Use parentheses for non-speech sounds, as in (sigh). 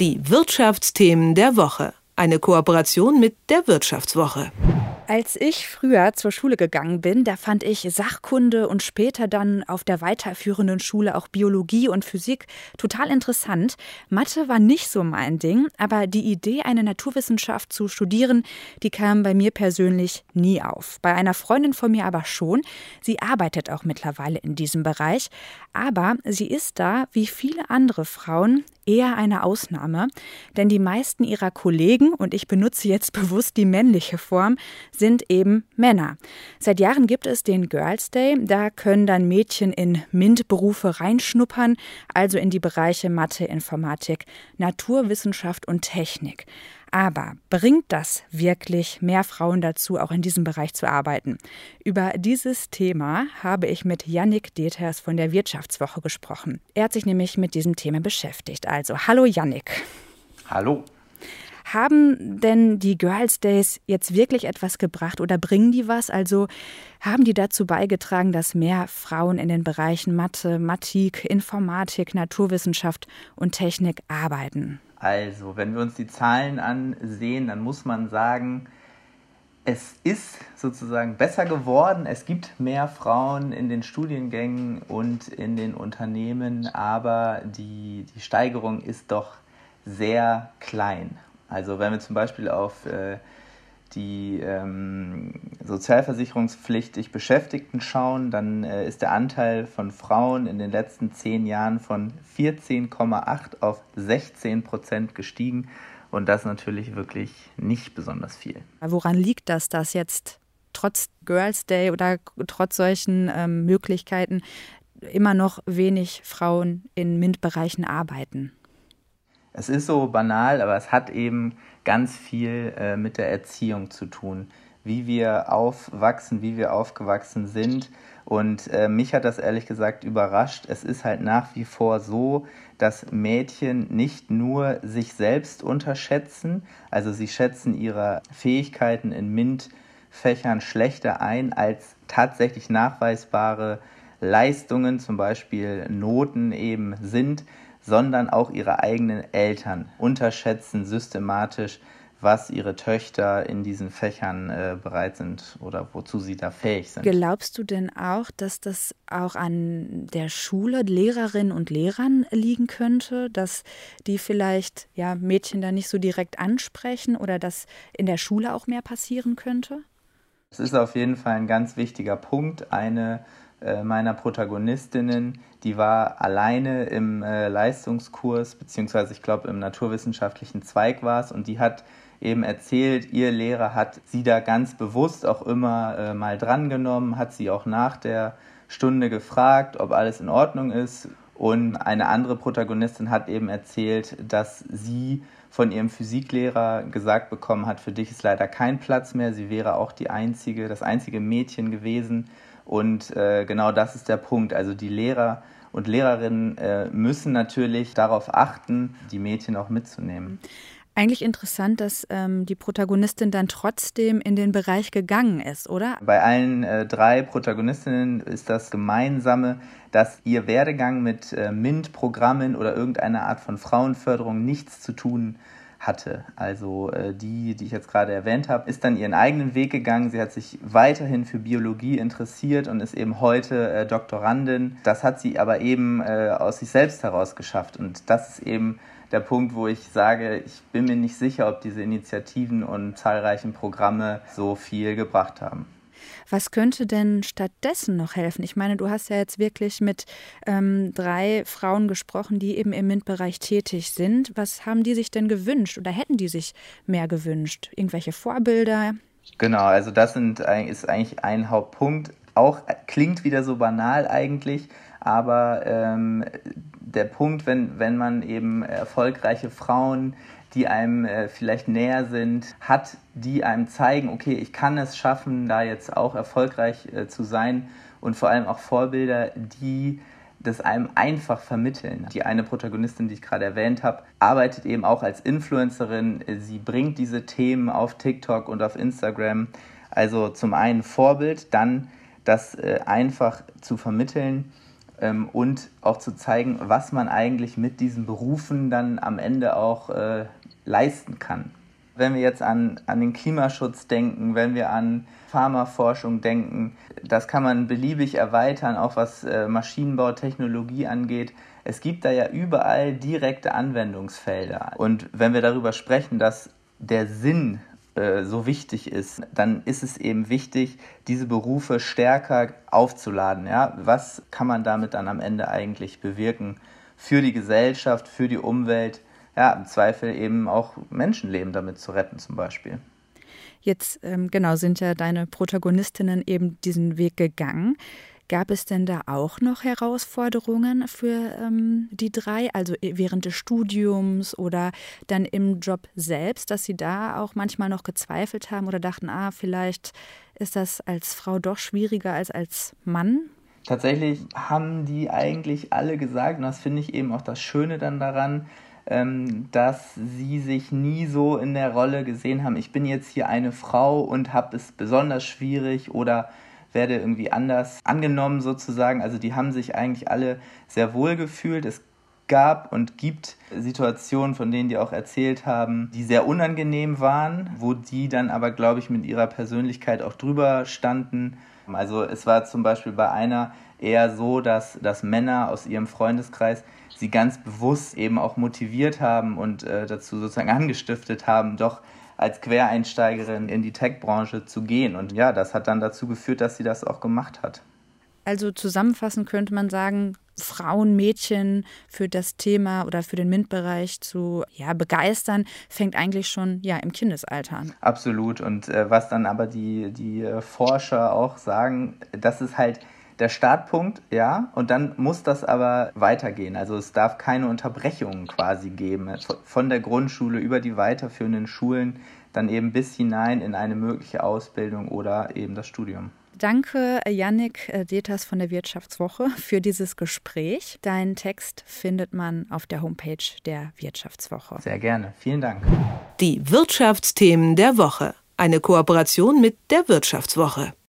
Die Wirtschaftsthemen der Woche. Eine Kooperation mit der Wirtschaftswoche. Als ich früher zur Schule gegangen bin, da fand ich Sachkunde und später dann auf der weiterführenden Schule auch Biologie und Physik total interessant. Mathe war nicht so mein Ding, aber die Idee, eine Naturwissenschaft zu studieren, die kam bei mir persönlich nie auf. Bei einer Freundin von mir aber schon. Sie arbeitet auch mittlerweile in diesem Bereich, aber sie ist da, wie viele andere Frauen, eher eine Ausnahme, denn die meisten ihrer Kollegen, und ich benutze jetzt (laughs) bewusst die männliche Form, sind eben Männer. Seit Jahren gibt es den Girls Day, da können dann Mädchen in MINT-Berufe reinschnuppern, also in die Bereiche Mathe, Informatik, Naturwissenschaft und Technik. Aber bringt das wirklich mehr Frauen dazu, auch in diesem Bereich zu arbeiten? Über dieses Thema habe ich mit Yannick Deters von der Wirtschaftswoche gesprochen. Er hat sich nämlich mit diesem Thema beschäftigt. Also, hallo Yannick. Hallo. Haben denn die Girls Days jetzt wirklich etwas gebracht oder bringen die was? Also haben die dazu beigetragen, dass mehr Frauen in den Bereichen Mathematik, Informatik, Naturwissenschaft und Technik arbeiten? Also, wenn wir uns die Zahlen ansehen, dann muss man sagen, es ist sozusagen besser geworden. Es gibt mehr Frauen in den Studiengängen und in den Unternehmen, aber die, die Steigerung ist doch sehr klein. Also wenn wir zum Beispiel auf äh, die ähm, sozialversicherungspflichtig Beschäftigten schauen, dann äh, ist der Anteil von Frauen in den letzten zehn Jahren von 14,8 auf 16 Prozent gestiegen. Und das natürlich wirklich nicht besonders viel. Woran liegt das, dass jetzt trotz Girls Day oder trotz solchen ähm, Möglichkeiten immer noch wenig Frauen in MINT-Bereichen arbeiten? Es ist so banal, aber es hat eben ganz viel äh, mit der Erziehung zu tun, wie wir aufwachsen, wie wir aufgewachsen sind. Und äh, mich hat das ehrlich gesagt überrascht. Es ist halt nach wie vor so, dass Mädchen nicht nur sich selbst unterschätzen, also sie schätzen ihre Fähigkeiten in MINT-Fächern schlechter ein als tatsächlich nachweisbare Leistungen, zum Beispiel Noten eben sind sondern auch ihre eigenen Eltern unterschätzen systematisch, was ihre Töchter in diesen Fächern äh, bereit sind oder wozu sie da fähig sind. Glaubst du denn auch, dass das auch an der Schule, Lehrerinnen und Lehrern liegen könnte, dass die vielleicht ja, Mädchen da nicht so direkt ansprechen oder dass in der Schule auch mehr passieren könnte? Es ist auf jeden Fall ein ganz wichtiger Punkt. Eine äh, meiner Protagonistinnen, die war alleine im äh, Leistungskurs, beziehungsweise ich glaube im naturwissenschaftlichen Zweig war es, und die hat eben erzählt, ihr Lehrer hat sie da ganz bewusst auch immer äh, mal drangenommen, hat sie auch nach der Stunde gefragt, ob alles in Ordnung ist. Und eine andere Protagonistin hat eben erzählt, dass sie von ihrem Physiklehrer gesagt bekommen hat, für dich ist leider kein Platz mehr. Sie wäre auch die einzige, das einzige Mädchen gewesen, und äh, genau das ist der Punkt. Also die Lehrer und Lehrerinnen äh, müssen natürlich darauf achten, die Mädchen auch mitzunehmen. Eigentlich interessant, dass ähm, die Protagonistin dann trotzdem in den Bereich gegangen ist, oder? Bei allen äh, drei Protagonistinnen ist das Gemeinsame, dass ihr Werdegang mit äh, MINT-Programmen oder irgendeiner Art von Frauenförderung nichts zu tun hat hatte. Also äh, die, die ich jetzt gerade erwähnt habe, ist dann ihren eigenen Weg gegangen. Sie hat sich weiterhin für Biologie interessiert und ist eben heute äh, Doktorandin. Das hat sie aber eben äh, aus sich selbst heraus geschafft. Und das ist eben der Punkt, wo ich sage, ich bin mir nicht sicher, ob diese Initiativen und zahlreichen Programme so viel gebracht haben. Was könnte denn stattdessen noch helfen? Ich meine, du hast ja jetzt wirklich mit ähm, drei Frauen gesprochen, die eben im MINT-Bereich tätig sind. Was haben die sich denn gewünscht oder hätten die sich mehr gewünscht? Irgendwelche Vorbilder? Genau, also das sind, ist eigentlich ein Hauptpunkt. Auch klingt wieder so banal eigentlich, aber ähm, der Punkt, wenn, wenn man eben erfolgreiche Frauen die einem äh, vielleicht näher sind, hat, die einem zeigen, okay, ich kann es schaffen, da jetzt auch erfolgreich äh, zu sein und vor allem auch Vorbilder, die das einem einfach vermitteln. Die eine Protagonistin, die ich gerade erwähnt habe, arbeitet eben auch als Influencerin. Sie bringt diese Themen auf TikTok und auf Instagram. Also zum einen Vorbild, dann das äh, einfach zu vermitteln ähm, und auch zu zeigen, was man eigentlich mit diesen Berufen dann am Ende auch äh, leisten kann. Wenn wir jetzt an, an den Klimaschutz denken, wenn wir an Pharmaforschung denken, das kann man beliebig erweitern, auch was äh, Maschinenbautechnologie angeht. Es gibt da ja überall direkte Anwendungsfelder. Und wenn wir darüber sprechen, dass der Sinn äh, so wichtig ist, dann ist es eben wichtig, diese Berufe stärker aufzuladen. Ja? Was kann man damit dann am Ende eigentlich bewirken für die Gesellschaft, für die Umwelt? Ja, im Zweifel eben auch Menschenleben damit zu retten zum Beispiel. Jetzt ähm, genau sind ja deine Protagonistinnen eben diesen Weg gegangen. Gab es denn da auch noch Herausforderungen für ähm, die drei, also während des Studiums oder dann im Job selbst, dass sie da auch manchmal noch gezweifelt haben oder dachten, ah, vielleicht ist das als Frau doch schwieriger als als Mann? Tatsächlich haben die eigentlich alle gesagt, und das finde ich eben auch das Schöne dann daran, dass sie sich nie so in der Rolle gesehen haben, ich bin jetzt hier eine Frau und habe es besonders schwierig oder werde irgendwie anders angenommen sozusagen. Also die haben sich eigentlich alle sehr wohl gefühlt. Es gab und gibt Situationen, von denen die auch erzählt haben, die sehr unangenehm waren, wo die dann aber, glaube ich, mit ihrer Persönlichkeit auch drüber standen. Also es war zum Beispiel bei einer eher so, dass, dass Männer aus ihrem Freundeskreis sie ganz bewusst eben auch motiviert haben und äh, dazu sozusagen (laughs) angestiftet haben, doch als Quereinsteigerin in die Tech-Branche zu gehen. Und ja, das hat dann dazu geführt, dass sie das auch gemacht hat. Also zusammenfassend könnte man sagen, Frauen, Mädchen für das Thema oder für den MINT-Bereich zu ja, begeistern, fängt eigentlich schon ja, im Kindesalter an. Absolut. Und äh, was dann aber die, die äh, Forscher auch sagen, das ist halt der Startpunkt, ja, und dann muss das aber weitergehen. Also es darf keine Unterbrechungen quasi geben, von der Grundschule über die weiterführenden Schulen, dann eben bis hinein in eine mögliche Ausbildung oder eben das Studium. Danke, Yannick äh, Deters von der Wirtschaftswoche, (laughs) für dieses Gespräch. Deinen Text findet man auf der Homepage der Wirtschaftswoche. Sehr gerne. Vielen Dank. Die Wirtschaftsthemen der Woche. Eine Kooperation mit der Wirtschaftswoche.